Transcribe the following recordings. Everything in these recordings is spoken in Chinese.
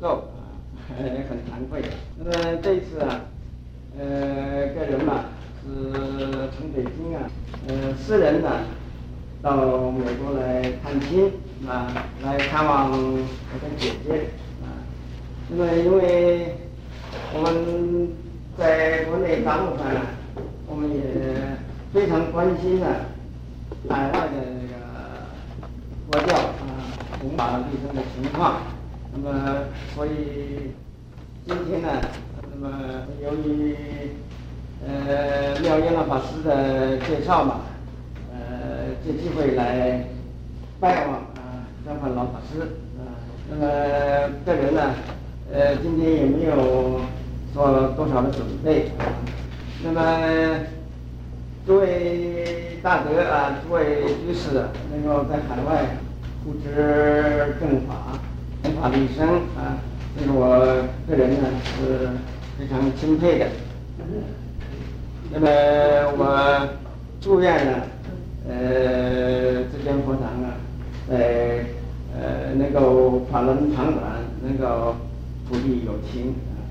够啊，也很惭愧。那么这次啊，呃，个人嘛是从北京啊，呃，私人呢到美国来探亲啊，来看望我的姐姐啊。那么因为我们在国内大陆上，我们也非常关心啊，海外的这个佛教啊，弘法利生的情况。那么，所以今天呢，那么由于呃妙音老法师的介绍嘛，呃借机会来拜望啊张焕老法师啊。那么个人呢，呃今天也没有做多少的准备啊。那么诸位大德啊，诸位居士能够在海外护持正法。法利生啊，这是我个人呢是非常钦佩的。那么我祝愿呢，呃，这间佛堂啊，呃呃能够法轮长转，能够普利有情啊。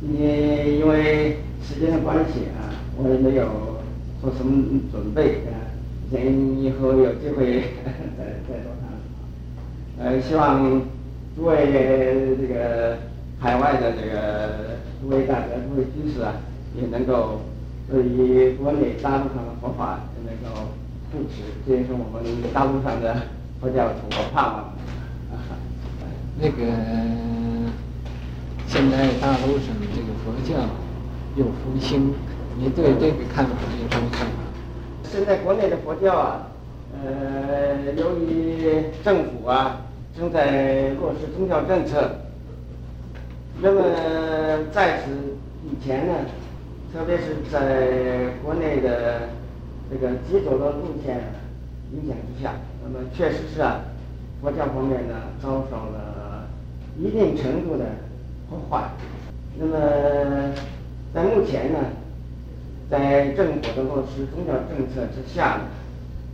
今天因为时间的关系啊，我也没有做什么准备啊，等以后有机会 再再做谈。呃，希望。诸位这个海外的这个诸位大德、诸位居士啊，也能够对于国内大陆上的佛法也能够护持，这也是我们大陆上的佛教徒的盼望。那个现在大陆上这个佛教有复兴，你对这个看法有什么看法？现在国内的佛教啊，呃，由于政府啊。正在落实宗教政策，那么在此以前呢，特别是在国内的这个极左的路线影响之下，那么确实是啊，佛教方面呢遭受了一定程度的破坏。那么在目前呢，在政府的落实宗教政策之下呢，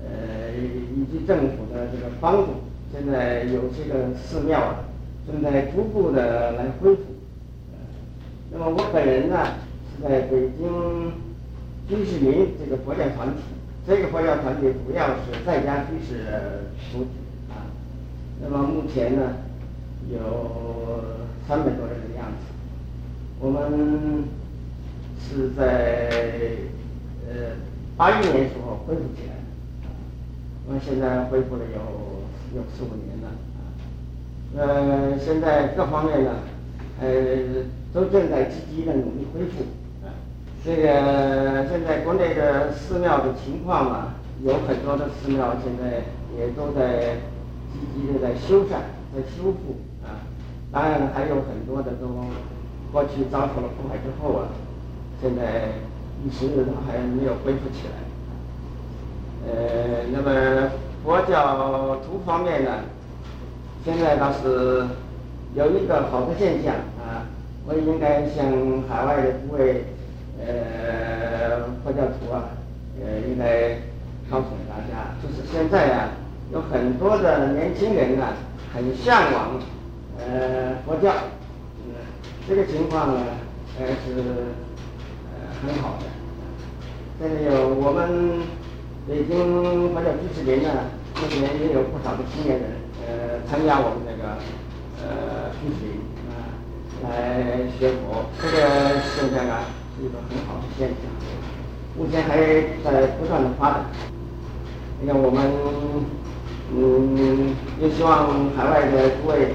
呃，以及政府的这个帮助。现在有这个寺庙啊，正在逐步的来恢复。那么我本人呢，是在北京居士林这个佛教团体，这个佛教团体主要是在家居士主体啊。那么目前呢，有三百多人的样子。我们是在呃八一年时候恢复起来，我们现在恢复了有。有四五年了啊，呃，现在各方面呢，呃，都正在积极的努力恢复啊。这个现在国内的寺庙的情况啊，有很多的寺庙现在也都在积极的在修缮、在修复啊。当然了，还有很多的都过去遭受了破坏之后啊，现在一时都还没有恢复起来。呃，那么。佛教徒方面呢，现在倒是有一个好的现象啊，我应该向海外的诸位呃佛教徒啊，呃应该告诉大家，就是现在啊，有很多的年轻人啊，很向往呃佛教，嗯，这个情况呢，还是呃很好的。这里有我们。北京佛教居士林呢，目前也有不少的青年人，呃，参加我们那个呃居士林啊，来学佛，这个现象啊是一个很好的现象，目前还在不断的发展。那个我们嗯，也希望海外的诸位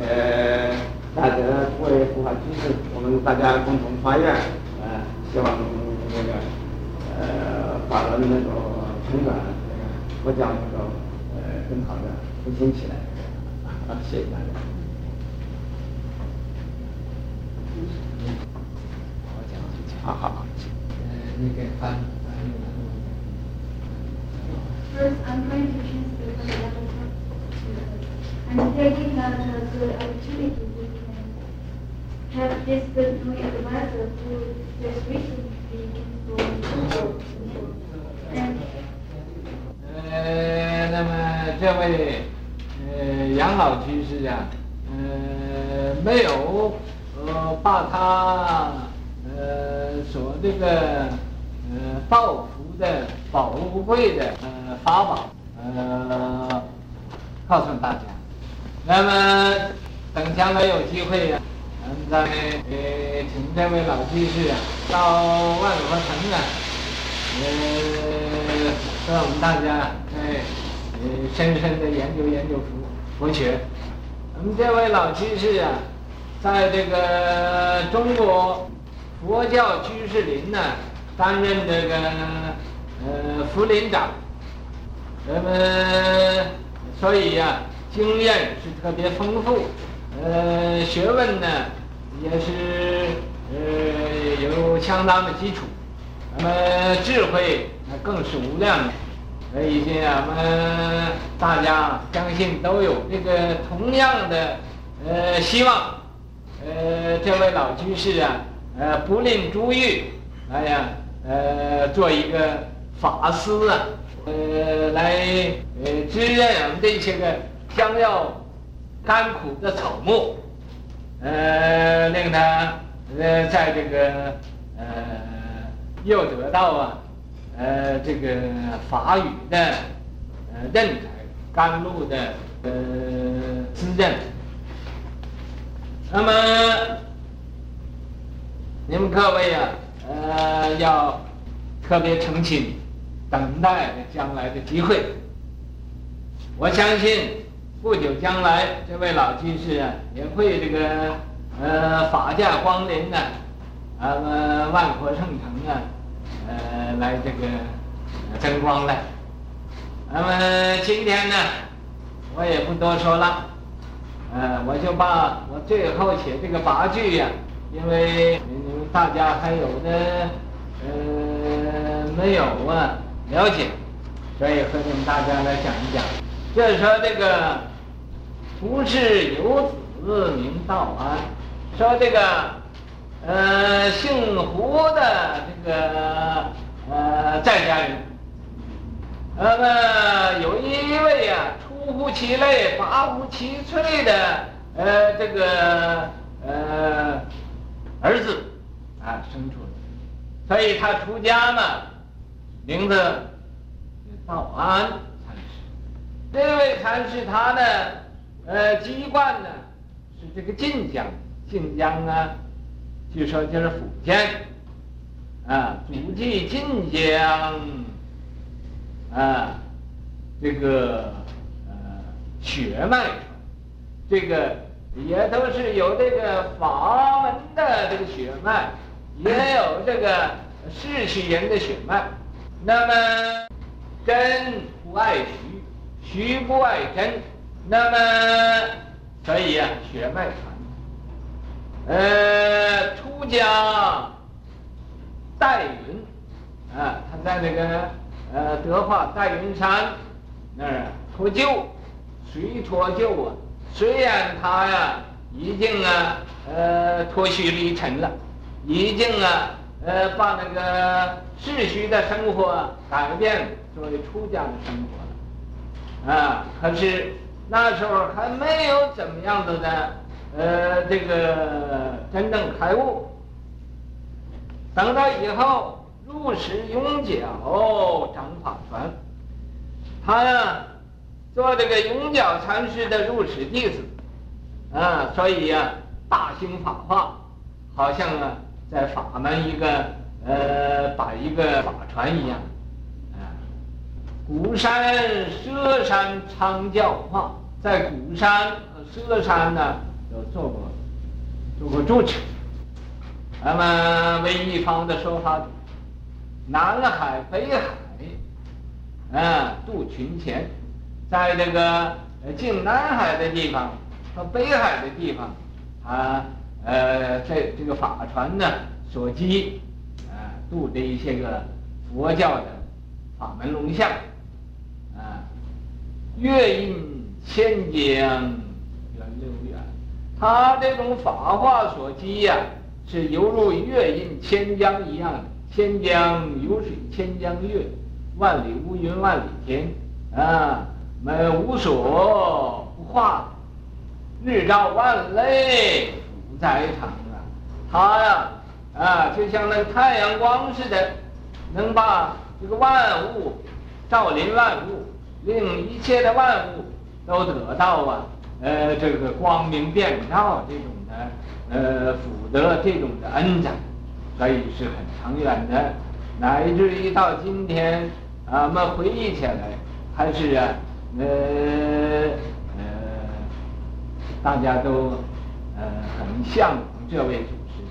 呃大德、诸位护法居士，我们大家共同发愿，呃，希望那个呃法轮能够。成长，佛教能够呃更好的复兴起来，啊，谢谢大家。我讲，好好好，呃，那个翻翻译完了。First, I'm going to translate the letter. I'm taking that as an opportunity we can have this good new advisor who just recently came from 这位呃杨老居士啊，呃，没有呃把他呃所这个呃报福的宝贵的呃法宝呃告诉大家。那么等将来有机会呀、啊，嗯，再呃请这位老居士啊到万佛城啊，呃让我们大家哎呃深深的研究研究佛佛学。我们这位老居士啊，在这个中国佛教居士林呢，担任这个呃副林长，那么所以呀、经验是特别丰富，呃，学问呢也是呃有相当的基础，那么智慧那更是无量的。所以，我们大家相信都有这个同样的呃希望，呃，这位老居士啊，呃，不吝珠玉，哎呀，呃，做一个法师啊，呃，来呃滋润我们这些个将要甘苦的草木，呃，令他呃在这个呃又得到啊。呃，这个法语的呃润财甘露的呃滋润。那么你们各位啊，呃，要特别诚心等待将来的机会。我相信不久将来，这位老居士啊，也会这个呃法驾光临呢，啊，呃万佛圣城啊。呃，来这个争光了。那么今天呢，我也不多说了，呃，我就把我最后写这个八句呀，因为你们大家还有的呃没有啊了解，所以和你们大家来讲一讲。就是说这个不是有子名道安，说这个。呃，姓胡的这个呃在家人，那么有一位啊，出乎其类，拔乎其萃的呃这个呃儿子啊生出来，所以他出家嘛，名字道安禅师。这位禅师他呢，呃籍贯呢是这个晋江，晋江啊。据说就是福建，啊，祖籍晋江，啊，这个呃血脉，这个也都是有这个法门的这个血脉，也有这个世袭人的血脉。那么真不爱徐，徐不爱真，那么所以啊，血脉传。呃，出家戴云，啊，他在那个呃德化戴云山那儿脱臼，谁脱臼啊？虽然他呀已经啊呃脱虚离尘了，已经啊呃把那个世俗的生活改变作为出家的生活了，啊，可是那时候还没有怎么样子的。呃，这个真正开悟，等到以后入室永久掌法传，他呀做这个永久禅师的入室弟子，啊，所以呀大兴法化，好像啊在法门一个呃把一个法传一样，啊，鼓山、佘山昌教化，在鼓山和舍山呢。有做过，做过主持。那么为一方的说法，南海、北海，啊，渡群贤，在这个进南海的地方和北海的地方，啊，呃，在这个法船呢所及，啊，度的一些个佛教的法门龙象，啊，月印千江。他这种法化所积呀，是犹如月印千江一样的。千江有水千江月，万里无云万里天，啊，没无所不化，日照万类，福在场啊。他呀，啊，就像那太阳光似的，能把这个万物照临万物，令一切的万物都得到啊，呃，这个光明遍照这种的，呃，福德这种的恩赐，所以是很长远的，乃至于到今天，啊，我们回忆起来，还是啊，呃，呃，大家都呃很向往这位祖师。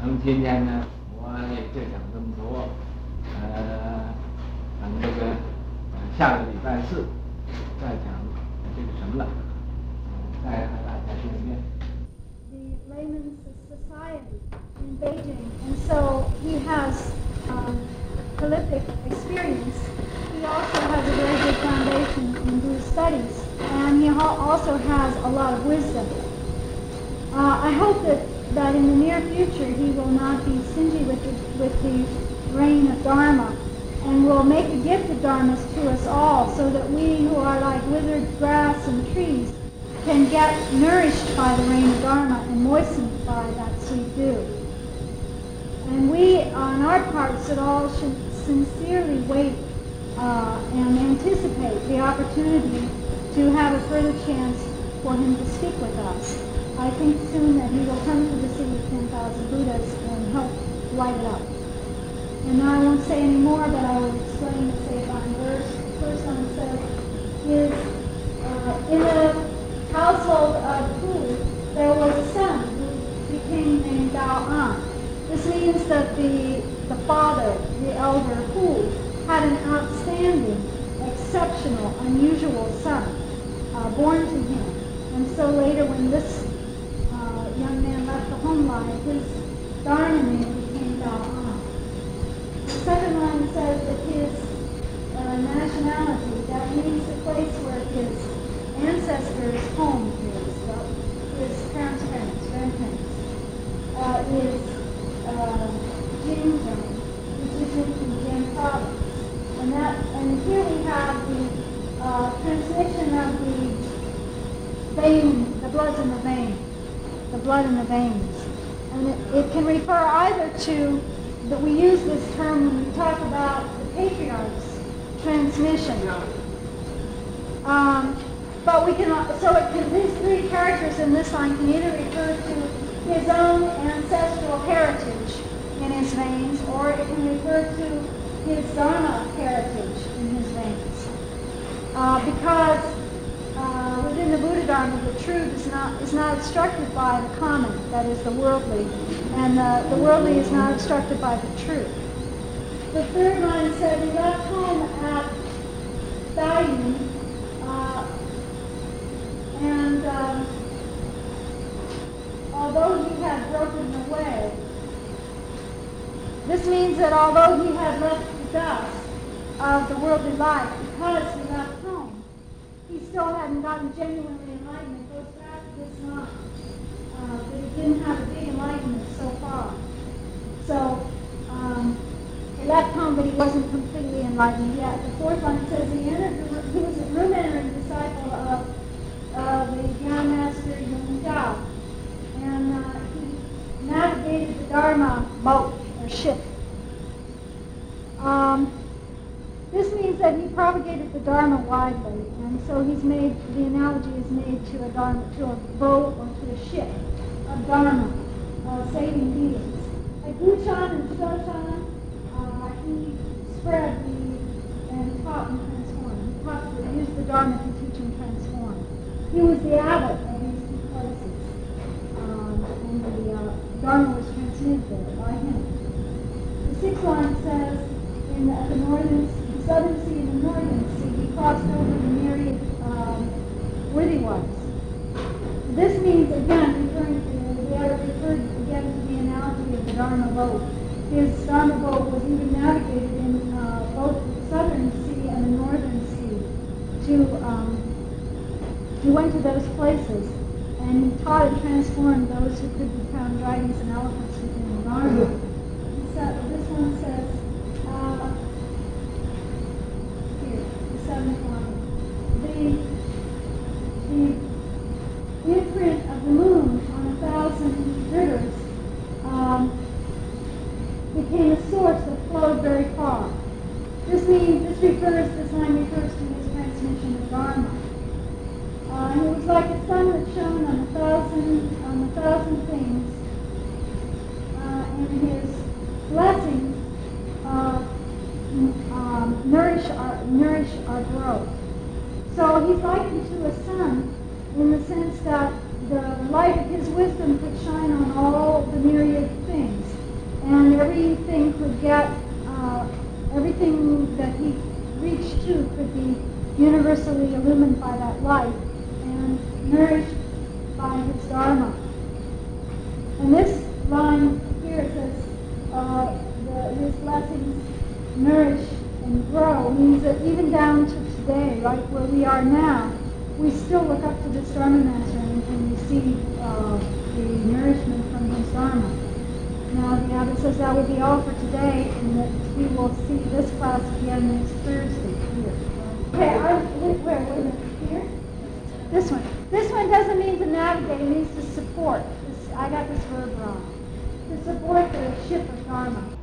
那么今天呢，我也就讲这么多，呃，咱们这个下个礼拜四再讲 The Layman's Society in Beijing, and so he has um, prolific experience. He also has a very good foundation in Buddhist studies, and he also has a lot of wisdom. Uh, I hope that, that in the near future he will not be stingy with the, with the reign of Dharma and will make a gift of Dharmas to us all so that we who are like withered grass and trees can get nourished by the rain of Dharma and moistened by that sweet dew. And we, on our part, should all should sincerely wait uh, and anticipate the opportunity to have a further chance for him to speak with us. I think soon that he will come to the city of 10,000 Buddhas and help light it up. And now I won't say any more, but I will explain the Seifan verse. First one says, is uh, in the household of Hu, there was a son who became named Dao An. This means that the, the father, the elder Hu, had an outstanding, exceptional, unusual son uh, born to him. And so later when this uh, young man left the home life, his Dharma name became Dao An. The second line says that his uh, nationality, that means the place where his ancestors' home is, well, his parents' parents, grandparents, uh, is uh, Jinzhou, which is in Fujian province. And that, and here we have the uh, transmission of the vein, the blood in the vein, the blood in the veins. And it, it can refer either to, that we use this term when we talk about the patriarch's transmission. Um, but we can, so it can, these three characters in this line can either refer to his own ancestral heritage in his veins, or it can refer to his Dharma heritage in his veins. Uh, because uh, within the Buddha Dharma, the truth is not, is not obstructed by the common, that is the worldly, and the, the worldly is not obstructed by the truth. The third line said, he left home at Dayun, uh, and um, although he had broken away, this means that although he had left the dust of the worldly life because he left home, he still hadn't gotten genuinely enlightened. It goes back to this line, uh, that he didn't have a big enlightenment so far. So um, left home, but he wasn't completely enlightened yet. The fourth line says he entered. He was a room entering disciple of uh, the Gyan Master Yung Dao, and uh, he navigated the Dharma boat or ship. Um, this means that he propagated the Dharma widely, and so he's made, the analogy is made to a Dharma, to a boat or to a ship of Dharma, uh, saving beings. At Guchan and Shoshan, spread the, and taught and transformed. He taught, used the Dharma to teach and transform. He was the abbot of these two places, um, and the uh, Dharma was transmitted there by him. The sixth line says, in the, the northern, the southern sea and the northern sea, he crossed over the myriad um, worthy ones. This means, again, referring to, we have referred again to the analogy of the Dharma boat. His Dharma boat was even navigated in uh, both the southern sea and the northern sea to, um, to those places and taught and transformed those who could become dragons and elephants within the Dharma. So this one says, uh, here, the seventh line. The, the imprint of the moon on a thousand rivers um, became a source that flowed very far. This means, this refers, this line refers to his transmission of Dharma. Uh, and it was like a sun that shone on a thousand, on a thousand things. Uh, and his blessings uh, um, nourish our our growth. So he's likened to a sun in the sense that the light of his wisdom could shine on all the myriad things, and everything could get uh, everything that he reached to could be universally illumined by that light and nourished by his dharma. And this line here says, uh, the, his blessings nourish means that even down to today, like where we are now, we still look up to this Dharma Master and, and receive uh, the nourishment from his Dharma. Now the Abbot says that will be all for today and that we will see this class again next Thursday here. Okay, I, where, where, wait a minute, here? This one. This one doesn't mean to navigate, it means to support. This, I got this verb wrong. To support the ship of Dharma.